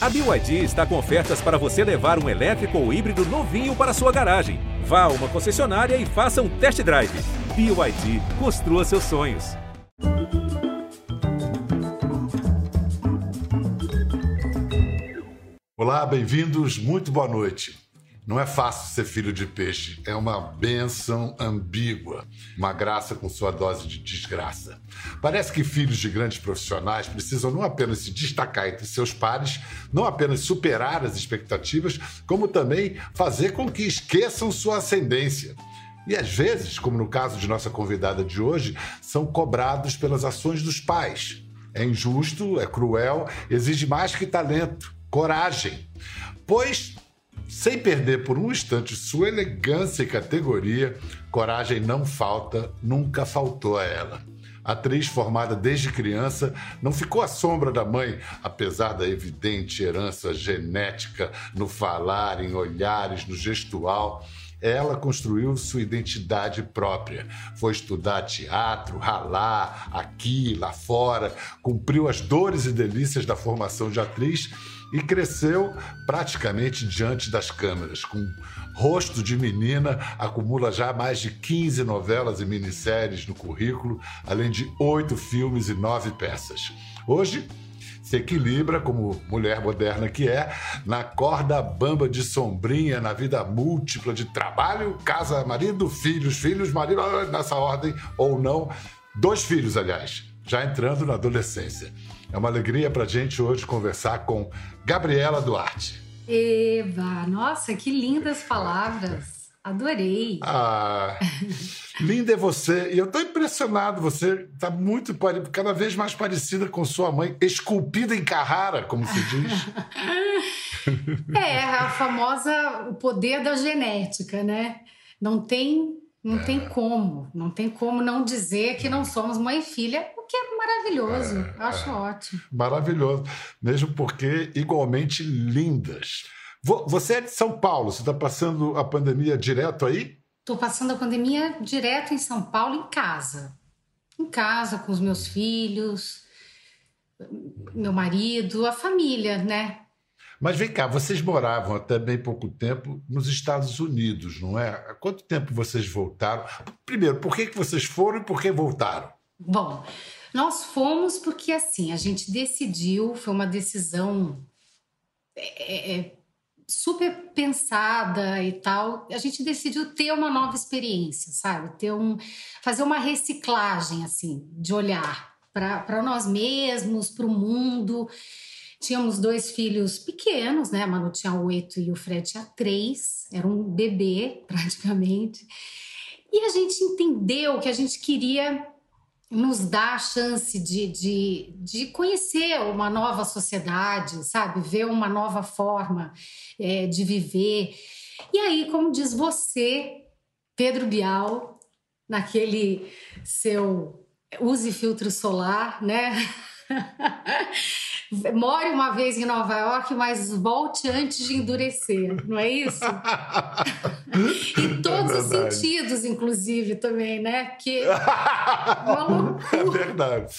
A BYD está com ofertas para você levar um elétrico ou híbrido novinho para sua garagem. Vá a uma concessionária e faça um test drive. BYD, construa seus sonhos. Olá, bem-vindos, muito boa noite. Não é fácil ser filho de peixe, é uma benção ambígua, uma graça com sua dose de desgraça. Parece que filhos de grandes profissionais precisam não apenas se destacar entre seus pares, não apenas superar as expectativas, como também fazer com que esqueçam sua ascendência. E às vezes, como no caso de nossa convidada de hoje, são cobrados pelas ações dos pais. É injusto, é cruel, exige mais que talento, coragem. Pois sem perder por um instante sua elegância e categoria, coragem não falta, nunca faltou a ela. Atriz formada desde criança, não ficou à sombra da mãe, apesar da evidente herança genética no falar, em olhares, no gestual. Ela construiu sua identidade própria. Foi estudar teatro, ralar aqui, lá fora, cumpriu as dores e delícias da formação de atriz e cresceu praticamente diante das câmeras. Com rosto de menina, acumula já mais de 15 novelas e minisséries no currículo, além de oito filmes e nove peças. Hoje, se equilibra, como mulher moderna que é, na corda bamba de sombrinha, na vida múltipla de trabalho, casa, marido, filhos, filhos, marido, nessa ordem ou não. Dois filhos, aliás, já entrando na adolescência. É uma alegria para a gente hoje conversar com Gabriela Duarte. Eva, nossa, que lindas palavras. Adorei. Ah, linda é você. E eu estou impressionado. Você está muito, cada vez mais parecida com sua mãe, esculpida em Carrara, como se diz. é, a famosa, o poder da genética, né? Não tem, não é. tem como, não tem como não dizer que não somos mãe e filha que é maravilhoso. É, Acho é. ótimo. Maravilhoso. Mesmo porque igualmente lindas. Você é de São Paulo, você está passando a pandemia direto aí? Estou passando a pandemia direto em São Paulo, em casa. Em casa, com os meus filhos, meu marido, a família, né? Mas vem cá, vocês moravam até bem pouco tempo nos Estados Unidos, não é? Há quanto tempo vocês voltaram? Primeiro, por que, que vocês foram e por que voltaram? Bom, nós fomos porque assim, a gente decidiu, foi uma decisão é, é, é, super pensada e tal. A gente decidiu ter uma nova experiência, sabe? Ter um, fazer uma reciclagem assim de olhar para nós mesmos, para o mundo. Tínhamos dois filhos pequenos, né? A Manu tinha oito e o Fred tinha três. Era um bebê, praticamente. E a gente entendeu que a gente queria nos dá a chance de, de, de conhecer uma nova sociedade, sabe? Ver uma nova forma é, de viver. E aí, como diz você, Pedro Bial, naquele seu use filtro solar, né? More uma vez em Nova York, mas volte antes de endurecer, não é isso? em todos é os sentidos, inclusive, também, né? Porque. é verdade.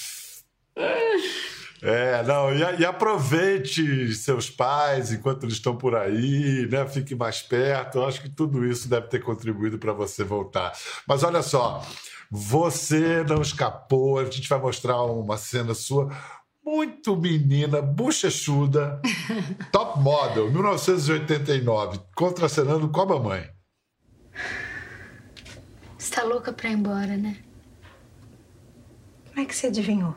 É, não, e, e, aproveite seus pais enquanto eles estão por aí, né? Fique mais perto. Eu acho que tudo isso deve ter contribuído para você voltar. Mas olha só, você não escapou. A gente vai mostrar uma cena sua muito menina, bochechuda, top model, 1989, contracenando com a mamãe. Você tá louca pra ir embora, né? Como é que você adivinhou?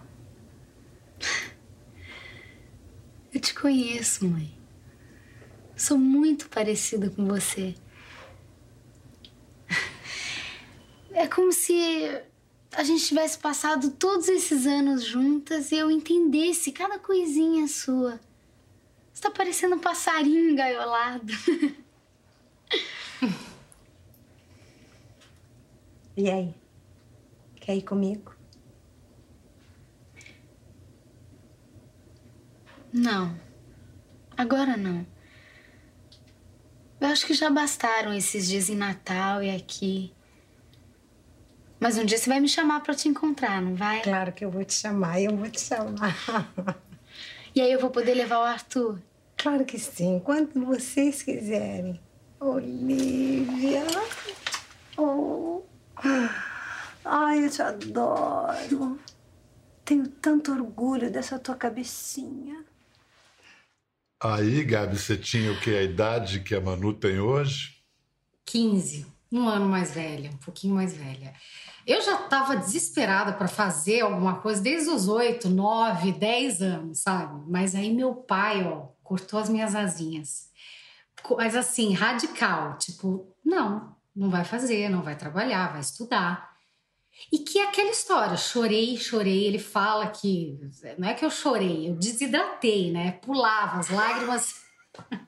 Eu te conheço, mãe. Sou muito parecida com você. É como se a gente tivesse passado todos esses anos juntas e eu entendesse cada coisinha sua. Você tá parecendo um passarinho engaiolado. e aí? Quer ir comigo? Não. Agora não. Eu acho que já bastaram esses dias em Natal e aqui. Mas um dia você vai me chamar para te encontrar, não vai? Claro que eu vou te chamar, eu vou te chamar. E aí eu vou poder levar o Arthur? Claro que sim, quando vocês quiserem. Olivia. Oh. Ai, eu te adoro. Tenho tanto orgulho dessa tua cabecinha. Aí, Gabi, você tinha o que? A idade que a Manu tem hoje? 15, um ano mais velha, um pouquinho mais velha. Eu já estava desesperada para fazer alguma coisa desde os 8, 9, 10 anos, sabe? Mas aí meu pai, ó, cortou as minhas asinhas. Mas assim, radical, tipo, não, não vai fazer, não vai trabalhar, vai estudar. E que é aquela história, chorei, chorei. Ele fala que não é que eu chorei, eu desidratei, né? Pulava, as lágrimas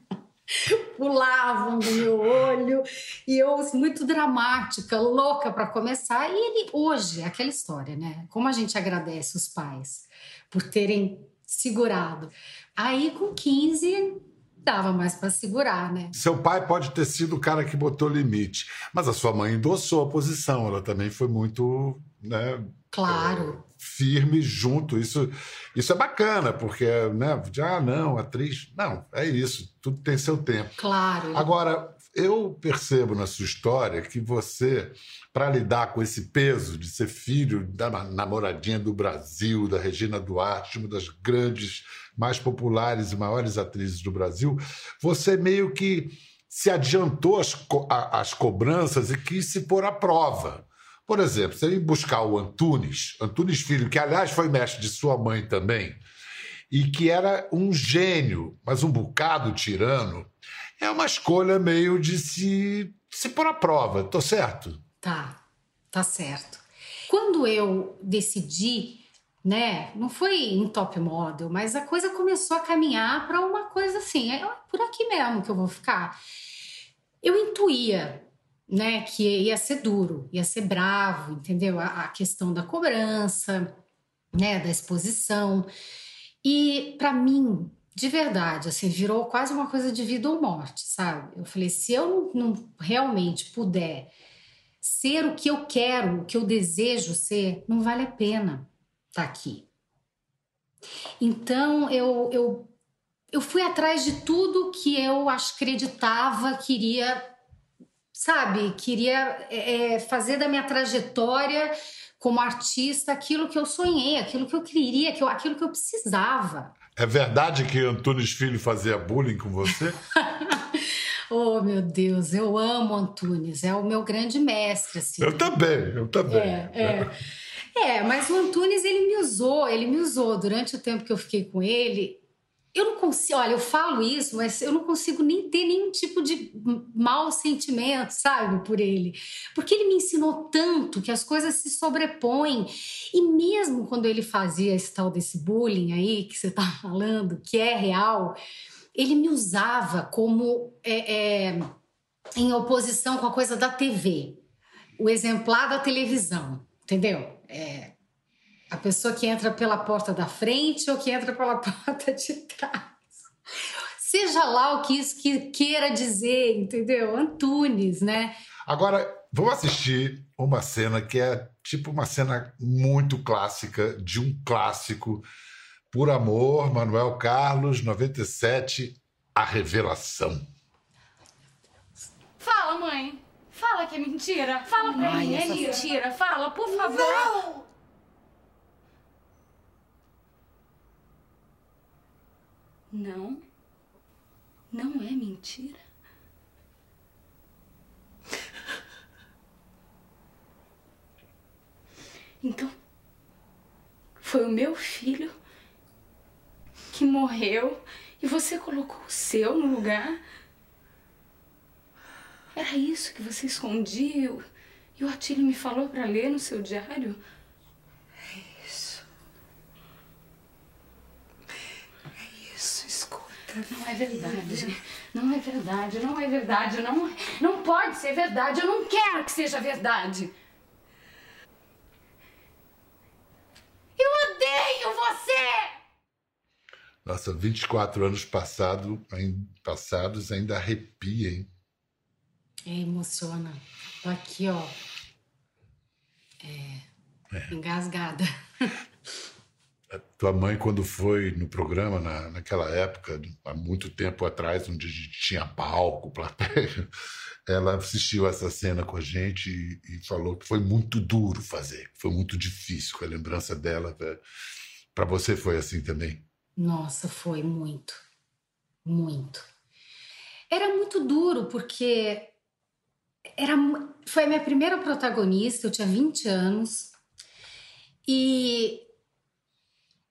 pulavam do meu olho e eu muito dramática, louca para começar. E ele hoje, é aquela história, né? Como a gente agradece os pais por terem segurado. Aí com 15 dava mais para segurar, né? Seu pai pode ter sido o cara que botou limite, mas a sua mãe endossou a posição, ela também foi muito, né? Claro. Firme junto. Isso, isso é bacana, porque, né? Ah, não, atriz. Não, é isso. Tudo tem seu tempo. Claro. Agora, eu percebo na sua história que você, para lidar com esse peso de ser filho da namoradinha do Brasil, da Regina Duarte, uma das grandes, mais populares e maiores atrizes do Brasil, você meio que se adiantou às, co cobranças e quis se pôr à prova. Por exemplo, você ir buscar o Antunes, Antunes Filho, que aliás foi mestre de sua mãe também, e que era um gênio, mas um bocado tirano, é uma escolha meio de se, se pôr à prova, tô certo? Tá, tá certo. Quando eu decidi, né, não foi em top model, mas a coisa começou a caminhar para uma coisa assim, é por aqui mesmo que eu vou ficar. Eu intuía, né, que ia ser duro, ia ser bravo, entendeu? A, a questão da cobrança, né, da exposição. E para mim, de verdade, assim, virou quase uma coisa de vida ou morte, sabe? Eu falei, se eu não, não realmente puder ser o que eu quero, o que eu desejo ser, não vale a pena estar tá aqui. Então eu, eu, eu fui atrás de tudo que eu acreditava, queria, sabe, queria é, é, fazer da minha trajetória como artista aquilo que eu sonhei, aquilo que eu queria, aquilo que eu precisava. É verdade que Antunes Filho fazia bullying com você? oh, meu Deus, eu amo Antunes, é o meu grande mestre. Assim. Eu também, eu também. É, é. é, mas o Antunes, ele me usou, ele me usou durante o tempo que eu fiquei com ele eu não consigo, olha, eu falo isso, mas eu não consigo nem ter nenhum tipo de mau sentimento, sabe, por ele. Porque ele me ensinou tanto que as coisas se sobrepõem. E mesmo quando ele fazia esse tal desse bullying aí que você tá falando, que é real, ele me usava como é, é, em oposição com a coisa da TV, o exemplar da televisão, entendeu? É, a pessoa que entra pela porta da frente ou que entra pela porta de trás. Seja lá o que isso que queira dizer, entendeu? Antunes, né? Agora, vamos assistir uma cena que é tipo uma cena muito clássica de um clássico. Por Amor, Manuel Carlos, 97, A Revelação. Fala, mãe. Fala que é mentira. Fala pra Ai, mim, é mentira. Fala, por favor. Não! Não. Não é mentira. Então, foi o meu filho que morreu e você colocou o seu no lugar? Era isso que você escondia e o Atílio me falou para ler no seu diário? Não é verdade. Não é verdade, não é verdade, não, não pode ser verdade. Eu não quero que seja verdade. Eu odeio você! Nossa, 24 anos passado, passados ainda arrepia, hein? É, emociona. Tô aqui, ó. É, é. Engasgada. tua mãe, quando foi no programa, na, naquela época, há muito tempo atrás, onde a gente tinha palco, plateia, ela assistiu essa cena com a gente e, e falou que foi muito duro fazer, foi muito difícil, com a lembrança dela. Para você foi assim também? Nossa, foi muito. Muito. Era muito duro, porque era, foi a minha primeira protagonista, eu tinha 20 anos. E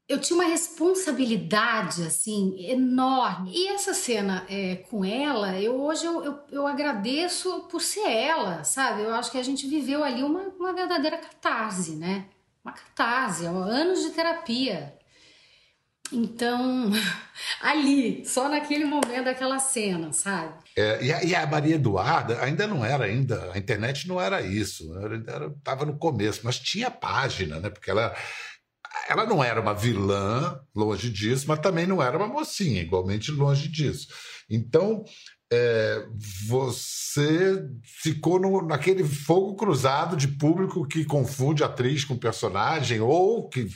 eu tinha uma responsabilidade assim enorme. E essa cena é, com ela, eu hoje eu, eu, eu, agradeço por ser ela, sabe? Eu acho que a gente viveu ali uma, uma verdadeira catarse, né? Uma catarse, anos de terapia. Então, ali, só naquele momento daquela cena, sabe? É, e, a, e, a, Maria Eduarda ainda não era ainda, a internet não era isso, estava no começo, mas tinha página, né? Porque ela, ela não era uma vilã, longe disso, mas também não era uma mocinha, igualmente longe disso. Então, é, você ficou no, naquele fogo cruzado de público que confunde atriz com personagem ou que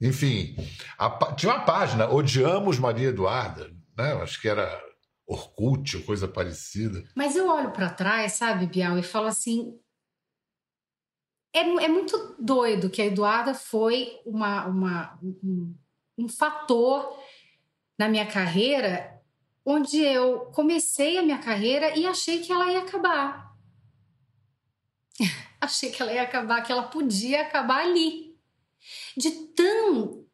enfim, a, tinha uma página, Odiamos Maria Eduarda, né? acho que era Orkut ou coisa parecida. Mas eu olho para trás, sabe, Bial, e falo assim: é, é, muito doido que a Eduarda foi uma, uma, um, um fator na minha carreira onde eu comecei a minha carreira e achei que ela ia acabar. achei que ela ia acabar, que ela podia acabar ali de tão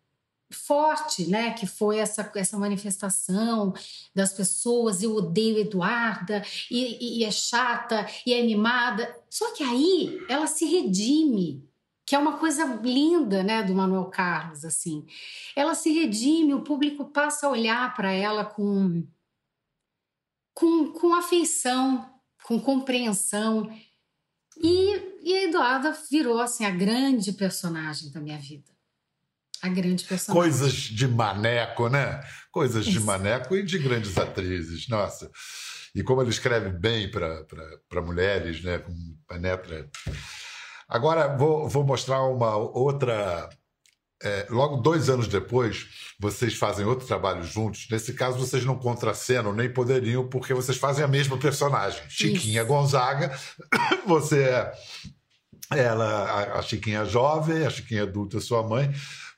forte, né, que foi essa, essa manifestação das pessoas, eu odeio Eduarda, e, e é chata, e é mimada. Só que aí ela se redime, que é uma coisa linda, né, do Manuel Carlos, assim. Ela se redime, o público passa a olhar para ela com, com, com afeição, com compreensão. E, e a Eduarda virou assim a grande personagem da minha vida. A grande personagem. Coisas de maneco, né? Coisas Isso. de maneco e de grandes atrizes. Nossa. E como ele escreve bem para mulheres, né? Com penetra. Agora vou, vou mostrar uma outra é, logo dois anos depois, vocês fazem outro trabalho juntos. Nesse caso, vocês não contracenam nem poderiam, porque vocês fazem a mesma personagem. Chiquinha Isso. Gonzaga, você é ela, a, Chiquinha jovem, a Chiquinha adulta, sua mãe.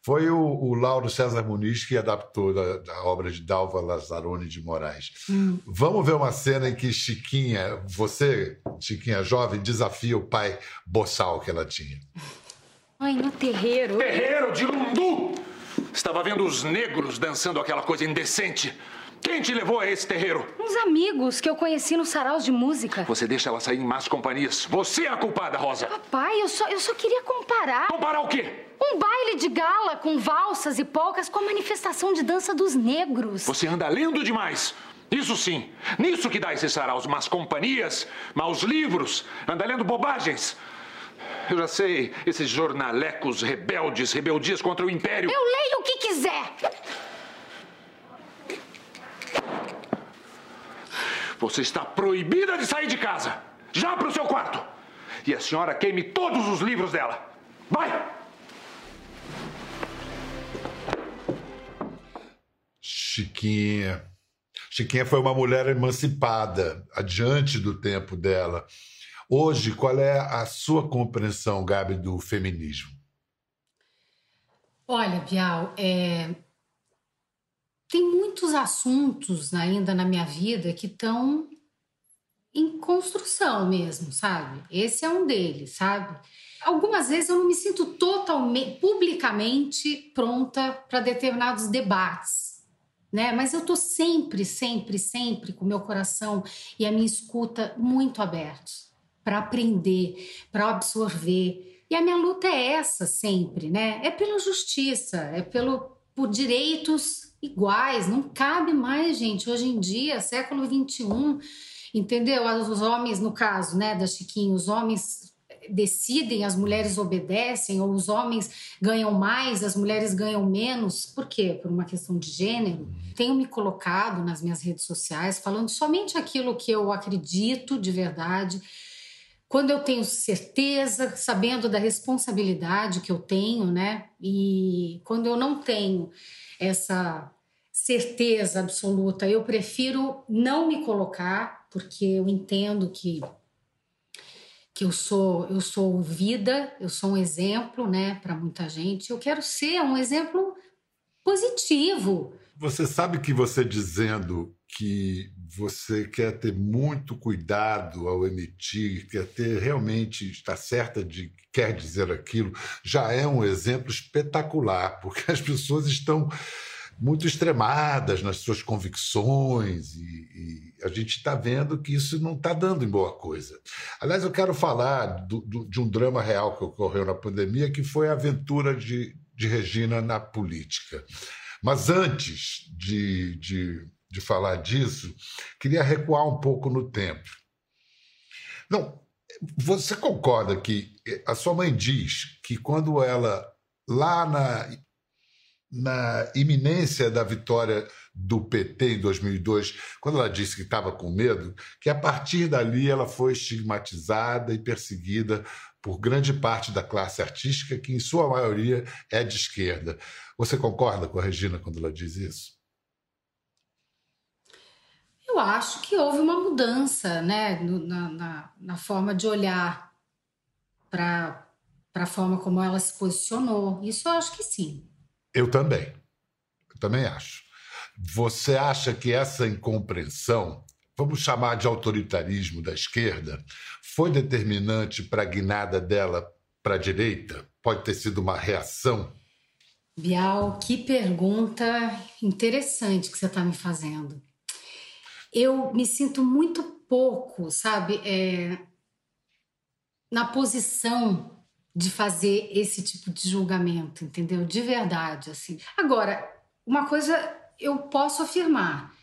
Foi o, o Lauro César Muniz que adaptou da, da obra de Dalva Lazzaroni de Moraes. Hum. Vamos ver uma cena em que Chiquinha, você, Chiquinha jovem, desafia o pai boçal que ela tinha. Ai, no terreiro. Terreiro de Lundu! Estava vendo os negros dançando aquela coisa indecente. Quem te levou a esse terreiro? Uns amigos que eu conheci no saraus de música. Você deixa ela sair em más companhias. Você é a culpada, Rosa. Papai, eu só, eu só queria comparar. Comparar o quê? Um baile de gala com valsas e polcas com a manifestação de dança dos negros. Você anda lendo demais. Isso sim. Nisso que dá esses saraus. Más companhias, maus livros. Anda lendo bobagens. Eu já sei, esses jornalecos rebeldes, rebeldias contra o Império. Eu leio o que quiser. Você está proibida de sair de casa. Já para o seu quarto. E a senhora queime todos os livros dela. Vai! Chiquinha. Chiquinha foi uma mulher emancipada, adiante do tempo dela. Hoje, qual é a sua compreensão, Gabi, do feminismo? Olha, Bial, é... tem muitos assuntos ainda na minha vida que estão em construção mesmo, sabe? Esse é um deles, sabe? Algumas vezes eu não me sinto totalmente, publicamente pronta para determinados debates, né? Mas eu tô sempre, sempre, sempre com meu coração e a minha escuta muito abertos para aprender, para absorver. E a minha luta é essa sempre, né? É pela justiça, é pelo por direitos iguais. Não cabe mais, gente, hoje em dia, século 21, entendeu? Os homens, no caso, né, da Chiquinho, os homens decidem, as mulheres obedecem, ou os homens ganham mais, as mulheres ganham menos. Por quê? Por uma questão de gênero. Tenho me colocado nas minhas redes sociais falando somente aquilo que eu acredito de verdade quando eu tenho certeza, sabendo da responsabilidade que eu tenho, né? E quando eu não tenho essa certeza absoluta, eu prefiro não me colocar, porque eu entendo que que eu sou eu sou vida, eu sou um exemplo, né, para muita gente. Eu quero ser um exemplo positivo. Você sabe que você dizendo que você quer ter muito cuidado ao emitir, quer ter realmente estar certa de que quer dizer aquilo, já é um exemplo espetacular, porque as pessoas estão muito extremadas nas suas convicções e, e a gente está vendo que isso não está dando em boa coisa. Aliás, eu quero falar do, do, de um drama real que ocorreu na pandemia, que foi a aventura de, de Regina na política. Mas antes de, de, de falar disso, queria recuar um pouco no tempo. Não, você concorda que a sua mãe diz que quando ela, lá na na iminência da vitória do PT em 2002, quando ela disse que estava com medo, que a partir dali ela foi estigmatizada e perseguida por grande parte da classe artística, que em sua maioria é de esquerda. Você concorda com a Regina quando ela diz isso? Eu acho que houve uma mudança né, na, na, na forma de olhar para a forma como ela se posicionou. Isso eu acho que sim. Eu também. Eu também acho. Você acha que essa incompreensão, vamos chamar de autoritarismo da esquerda, foi determinante para a guinada dela para a direita? Pode ter sido uma reação? Bial, que pergunta interessante que você está me fazendo. Eu me sinto muito pouco, sabe, é, na posição de fazer esse tipo de julgamento, entendeu? De verdade, assim. Agora, uma coisa eu posso afirmar: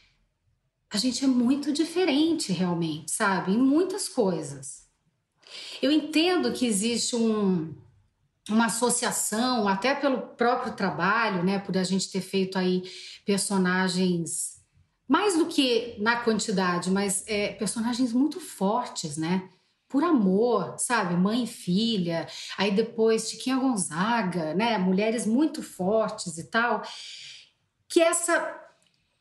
a gente é muito diferente, realmente, sabe? Em muitas coisas. Eu entendo que existe um, uma associação, até pelo próprio trabalho, né? Por a gente ter feito aí personagens mais do que na quantidade, mas é, personagens muito fortes, né? por amor, sabe? Mãe e filha. Aí depois Chiquinha Gonzaga, né? Mulheres muito fortes e tal. Que essa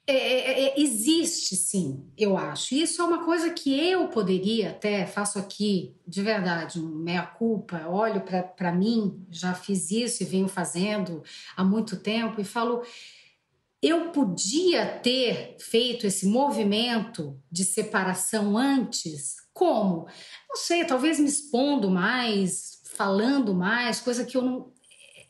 é, é, é, existe sim, eu acho. Isso é uma coisa que eu poderia até, faço aqui de verdade, um meia-culpa, olho para mim, já fiz isso e venho fazendo há muito tempo e falo. Eu podia ter feito esse movimento de separação antes como? Não sei, talvez me expondo mais, falando mais, coisa que eu não,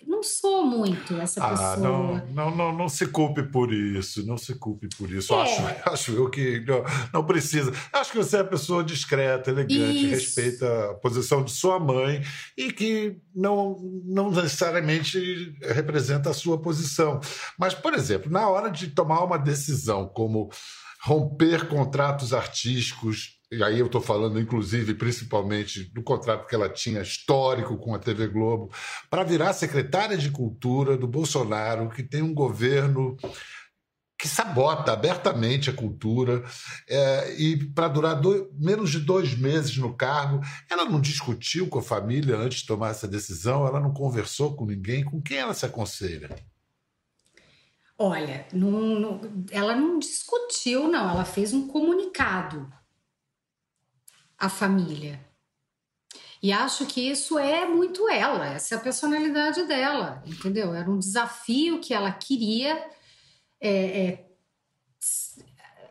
não sou muito essa ah, pessoa. Não, não, não, não se culpe por isso, não se culpe por isso. É. Acho, acho eu que não, não, precisa. Acho que você é uma pessoa discreta, elegante, isso. respeita a posição de sua mãe e que não, não necessariamente representa a sua posição. Mas, por exemplo, na hora de tomar uma decisão como romper contratos artísticos e aí eu estou falando, inclusive, principalmente do contrato que ela tinha histórico com a TV Globo, para virar secretária de Cultura do Bolsonaro, que tem um governo que sabota abertamente a cultura, é, e para durar dois, menos de dois meses no cargo, ela não discutiu com a família antes de tomar essa decisão, ela não conversou com ninguém, com quem ela se aconselha? Olha, não, não, ela não discutiu, não, ela fez um comunicado a família. E acho que isso é muito ela, essa é a personalidade dela, entendeu? Era um desafio que ela queria é, é,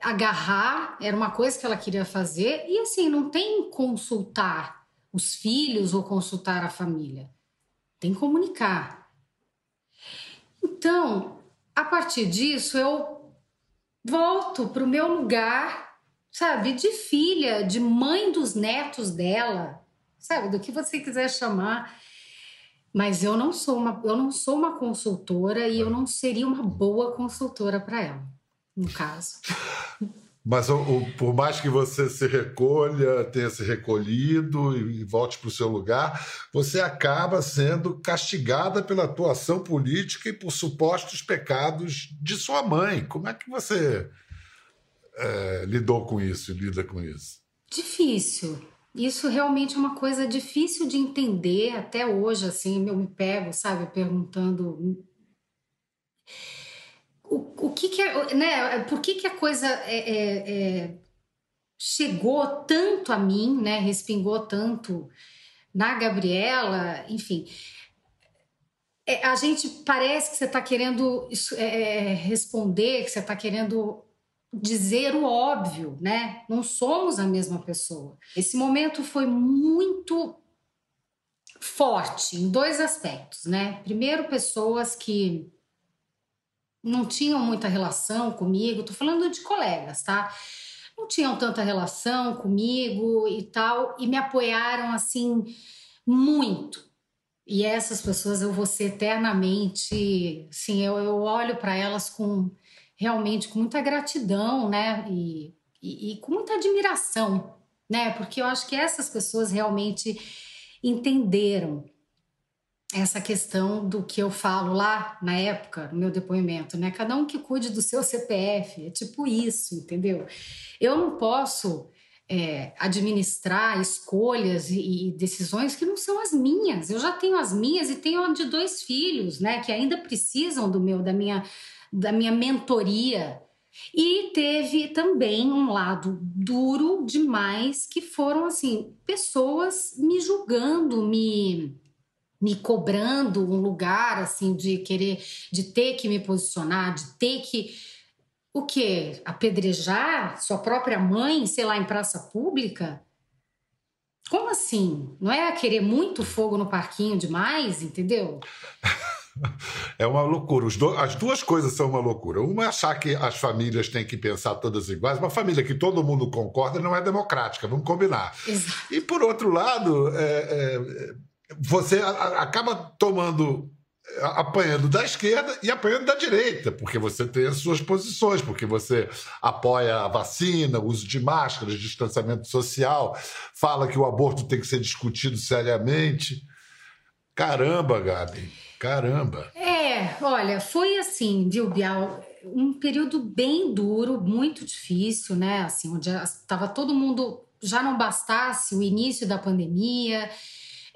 agarrar, era uma coisa que ela queria fazer, e assim, não tem consultar os filhos ou consultar a família, tem comunicar. Então, a partir disso, eu volto para o meu lugar sabe, de filha, de mãe dos netos dela, sabe, do que você quiser chamar. Mas eu não sou uma, eu não sou uma consultora e eu não seria uma boa consultora para ela, no caso. Mas o, o, por mais que você se recolha, tenha se recolhido e, e volte para o seu lugar, você acaba sendo castigada pela atuação política e por supostos pecados de sua mãe. Como é que você é, lidou com isso, lida com isso? Difícil, Isso realmente é uma coisa difícil de entender até hoje, assim, eu me pego, sabe, perguntando o, o que que é, né, por que que a coisa é, é, é, chegou tanto a mim, né, respingou tanto na Gabriela, enfim, é, a gente parece que você está querendo é, responder, que você está querendo dizer o óbvio, né? Não somos a mesma pessoa. Esse momento foi muito forte em dois aspectos, né? Primeiro, pessoas que não tinham muita relação comigo, tô falando de colegas, tá? Não tinham tanta relação comigo e tal, e me apoiaram assim muito. E essas pessoas eu vou ser eternamente, sim, eu, eu olho para elas com realmente com muita gratidão, né? E, e, e, com muita admiração, né? Porque eu acho que essas pessoas realmente entenderam essa questão do que eu falo lá na época, no meu depoimento, né? Cada um que cuide do seu CPF, é tipo isso, entendeu? Eu não posso é, administrar escolhas e, e, decisões que não são as minhas. Eu já tenho as minhas e tenho de dois filhos, né? Que ainda precisam do meu, da minha da minha mentoria. E teve também um lado duro demais, que foram assim, pessoas me julgando, me me cobrando um lugar assim de querer de ter que me posicionar, de ter que o quê? Apedrejar sua própria mãe, sei lá, em praça pública? Como assim? Não é querer muito fogo no parquinho demais, entendeu? É uma loucura. as duas coisas são uma loucura. Uma é achar que as famílias têm que pensar todas iguais. Uma família que todo mundo concorda não é democrática, vamos combinar. Exato. E, por outro lado, é, é, você acaba tomando apanhando da esquerda e apanhando da direita, porque você tem as suas posições, porque você apoia a vacina, o uso de máscaras, distanciamento social, fala que o aborto tem que ser discutido seriamente. Caramba, Gabi. Caramba! É, olha, foi assim, viu, Bial? Um período bem duro, muito difícil, né? Assim, onde estava todo mundo. Já não bastasse o início da pandemia,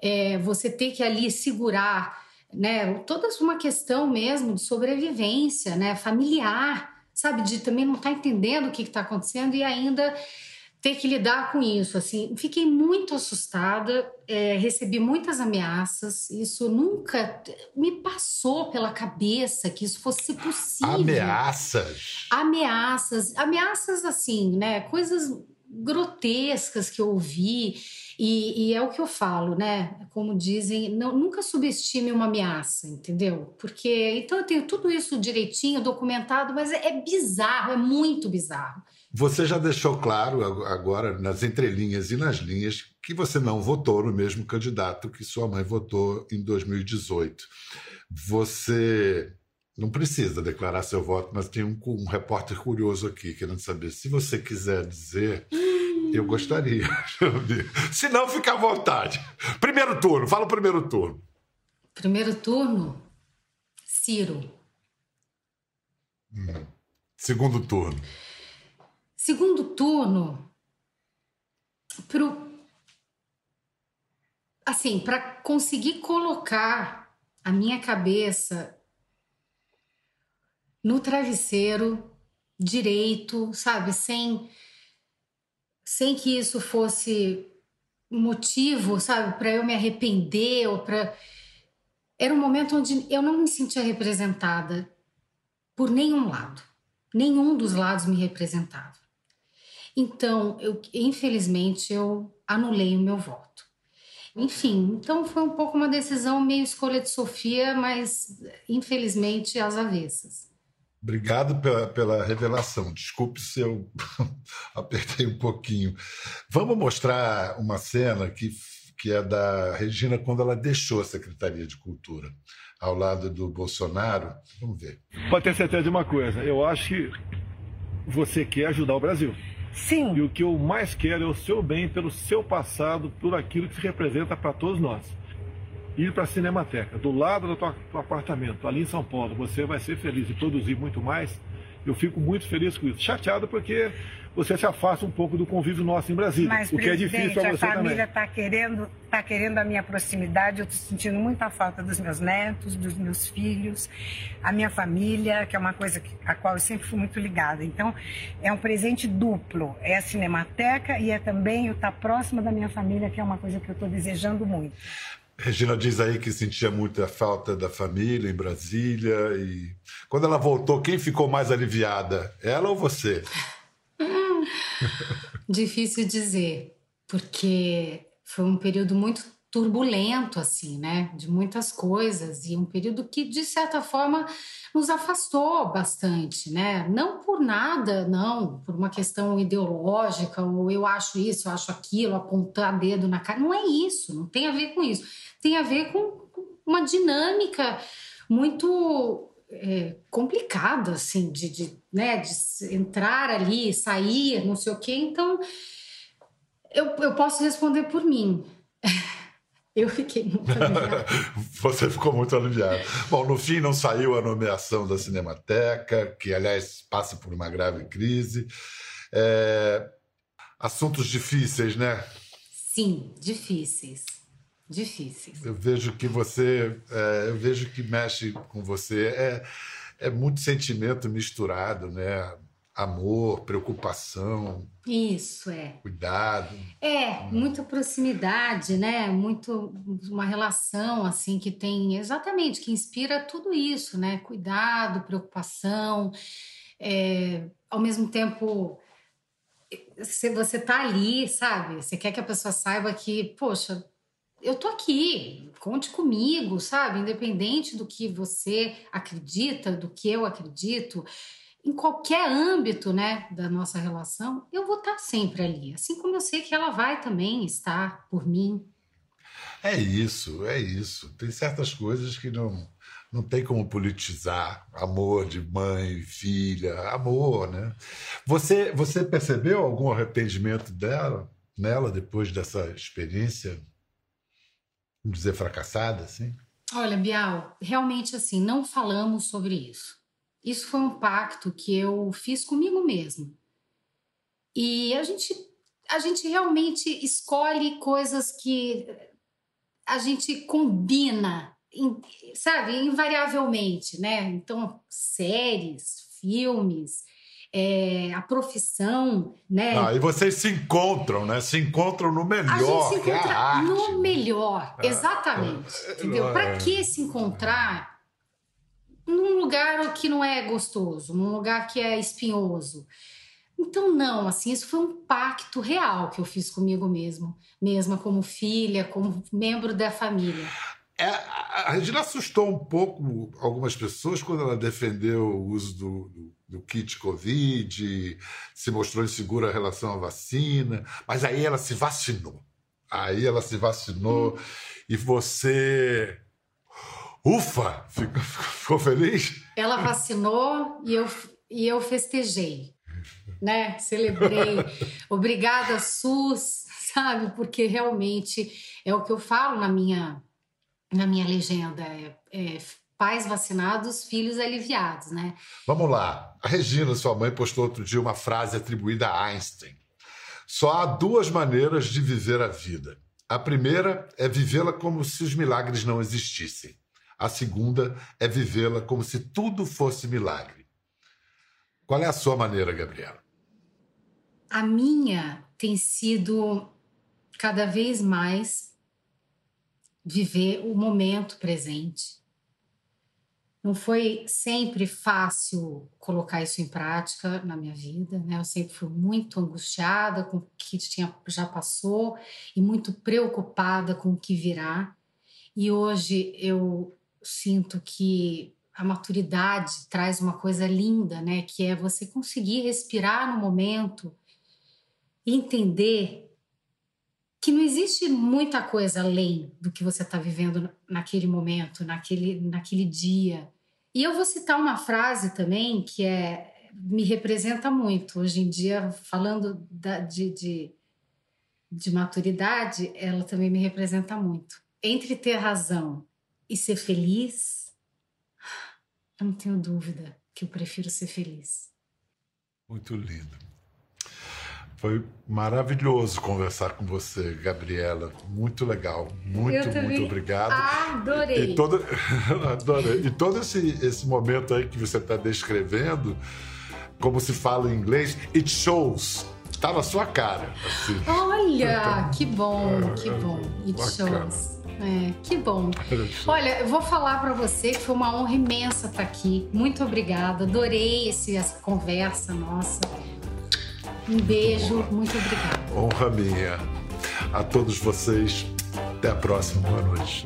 é, você ter que ali segurar, né? Toda uma questão mesmo de sobrevivência, né? Familiar, sabe? De também não estar tá entendendo o que está acontecendo e ainda ter que lidar com isso. Assim, fiquei muito assustada, é, recebi muitas ameaças. Isso nunca me passou pela cabeça que isso fosse possível. Ameaças? Ameaças, ameaças assim, né? Coisas grotescas que eu ouvi. E, e, é o que eu falo, né? Como dizem, não, nunca subestime uma ameaça, entendeu? Porque então eu tenho tudo isso direitinho, documentado, mas é, é bizarro, é muito bizarro. Você já deixou claro agora, nas entrelinhas e nas linhas, que você não votou no mesmo candidato que sua mãe votou em 2018. Você não precisa declarar seu voto, mas tem um, um repórter curioso aqui querendo saber. Se você quiser dizer, eu gostaria. Se não, fica à vontade. Primeiro turno, fala o primeiro turno. Primeiro turno, Ciro. Hum. Segundo turno. Segundo turno, assim, para conseguir colocar a minha cabeça no travesseiro direito, sabe, sem sem que isso fosse motivo, sabe, para eu me arrepender ou para era um momento onde eu não me sentia representada por nenhum lado. Nenhum dos lados me representava. Então, eu, infelizmente, eu anulei o meu voto. Enfim, então foi um pouco uma decisão meio escolha de Sofia, mas infelizmente às avessas. Obrigado pela, pela revelação. Desculpe se eu apertei um pouquinho. Vamos mostrar uma cena que, que é da Regina quando ela deixou a Secretaria de Cultura, ao lado do Bolsonaro. Vamos ver. Pode ter certeza de uma coisa: eu acho que você quer ajudar o Brasil. Sim. E o que eu mais quero é o seu bem pelo seu passado, por aquilo que se representa para todos nós. Ir para a Cinemateca, do lado do teu apartamento, ali em São Paulo, você vai ser feliz e produzir muito mais. Eu fico muito feliz com isso. Chateado porque você se afasta um pouco do convívio nosso em Brasília. Mas, o que é difícil para você a família também. está querendo, tá querendo a minha proximidade. Eu estou sentindo muita falta dos meus netos, dos meus filhos, a minha família, que é uma coisa a qual eu sempre fui muito ligada. Então, é um presente duplo. É a Cinemateca e é também o estar tá próximo da minha família, que é uma coisa que eu estou desejando muito. Regina diz aí que sentia muita falta da família em Brasília e quando ela voltou, quem ficou mais aliviada? Ela ou você? Difícil dizer, porque foi um período muito turbulento, assim, né? De muitas coisas, e um período que, de certa forma, nos afastou bastante, né? Não por nada, não, por uma questão ideológica, ou eu acho isso, eu acho aquilo, apontar dedo na cara. Não é isso, não tem a ver com isso. Tem a ver com uma dinâmica muito é, complicada, assim, de, de, né, de entrar ali, sair, não sei o quê. Então, eu, eu posso responder por mim. Eu fiquei muito aliviada. Você ficou muito aliviada. Bom, no fim não saiu a nomeação da Cinemateca, que, aliás, passa por uma grave crise. É... Assuntos difíceis, né? Sim, difíceis. Difíceis. Eu vejo que você, é, eu vejo que mexe com você. É, é muito sentimento misturado, né? amor, preocupação. Isso é. Cuidado. É, muita proximidade, né? Muito uma relação assim que tem exatamente que inspira tudo isso, né? Cuidado, preocupação, é, ao mesmo tempo se você tá ali, sabe? Você quer que a pessoa saiba que, poxa, eu tô aqui, conte comigo, sabe? Independente do que você acredita, do que eu acredito em qualquer âmbito né, da nossa relação, eu vou estar sempre ali. Assim como eu sei que ela vai também estar por mim. É isso, é isso. Tem certas coisas que não, não tem como politizar. Amor de mãe, filha, amor, né? Você, você percebeu algum arrependimento dela, nela, depois dessa experiência, vamos dizer, fracassada, assim? Olha, Bial, realmente assim, não falamos sobre isso. Isso foi um pacto que eu fiz comigo mesmo. E a gente, a gente realmente escolhe coisas que a gente combina, sabe, invariavelmente, né? Então, séries, filmes, é, a profissão, né? Ah, e vocês se encontram, né? Se encontram no melhor. A gente se encontra no melhor, é, exatamente. É, entendeu? Para é. que se encontrar num lugar que não é gostoso, num lugar que é espinhoso. Então, não, assim, isso foi um pacto real que eu fiz comigo mesmo, mesma como filha, como membro da família. É, a Regina assustou um pouco algumas pessoas quando ela defendeu o uso do, do, do, kit Covid, se mostrou insegura em relação à vacina, mas aí ela se vacinou. Aí ela se vacinou hum. e você Ufa! Ficou, ficou feliz? Ela vacinou e eu, e eu festejei, né? Celebrei. Obrigada, SUS, sabe? Porque realmente é o que eu falo na minha, na minha legenda. É, é pais vacinados, filhos aliviados, né? Vamos lá. A Regina, sua mãe, postou outro dia uma frase atribuída a Einstein. Só há duas maneiras de viver a vida. A primeira é vivê-la como se os milagres não existissem. A segunda é vivê-la como se tudo fosse milagre. Qual é a sua maneira, Gabriela? A minha tem sido cada vez mais viver o momento presente. Não foi sempre fácil colocar isso em prática na minha vida, né? Eu sempre fui muito angustiada com o que tinha, já passou e muito preocupada com o que virá. E hoje eu sinto que a maturidade traz uma coisa linda, né? Que é você conseguir respirar no momento entender que não existe muita coisa além do que você está vivendo naquele momento, naquele, naquele dia. E eu vou citar uma frase também que é me representa muito hoje em dia, falando da, de, de, de maturidade, ela também me representa muito. Entre ter razão e ser feliz, eu não tenho dúvida que eu prefiro ser feliz. Muito lindo. Foi maravilhoso conversar com você, Gabriela. Muito legal. Muito, muito obrigado. Adorei. E todo, adorei. E todo esse, esse momento aí que você está descrevendo, como se fala em inglês, it shows. Tá na sua cara. Assim. Olha, que bom, que bom. It Bacana. shows. É, que bom. Olha, eu vou falar para você que foi uma honra imensa estar aqui. Muito obrigada. Adorei esse, essa conversa nossa. Um beijo, muito obrigada. Honra minha. A todos vocês, até a próxima. Boa noite.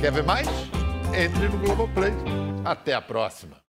Quer ver mais? Entre no Globoplay. Até a próxima.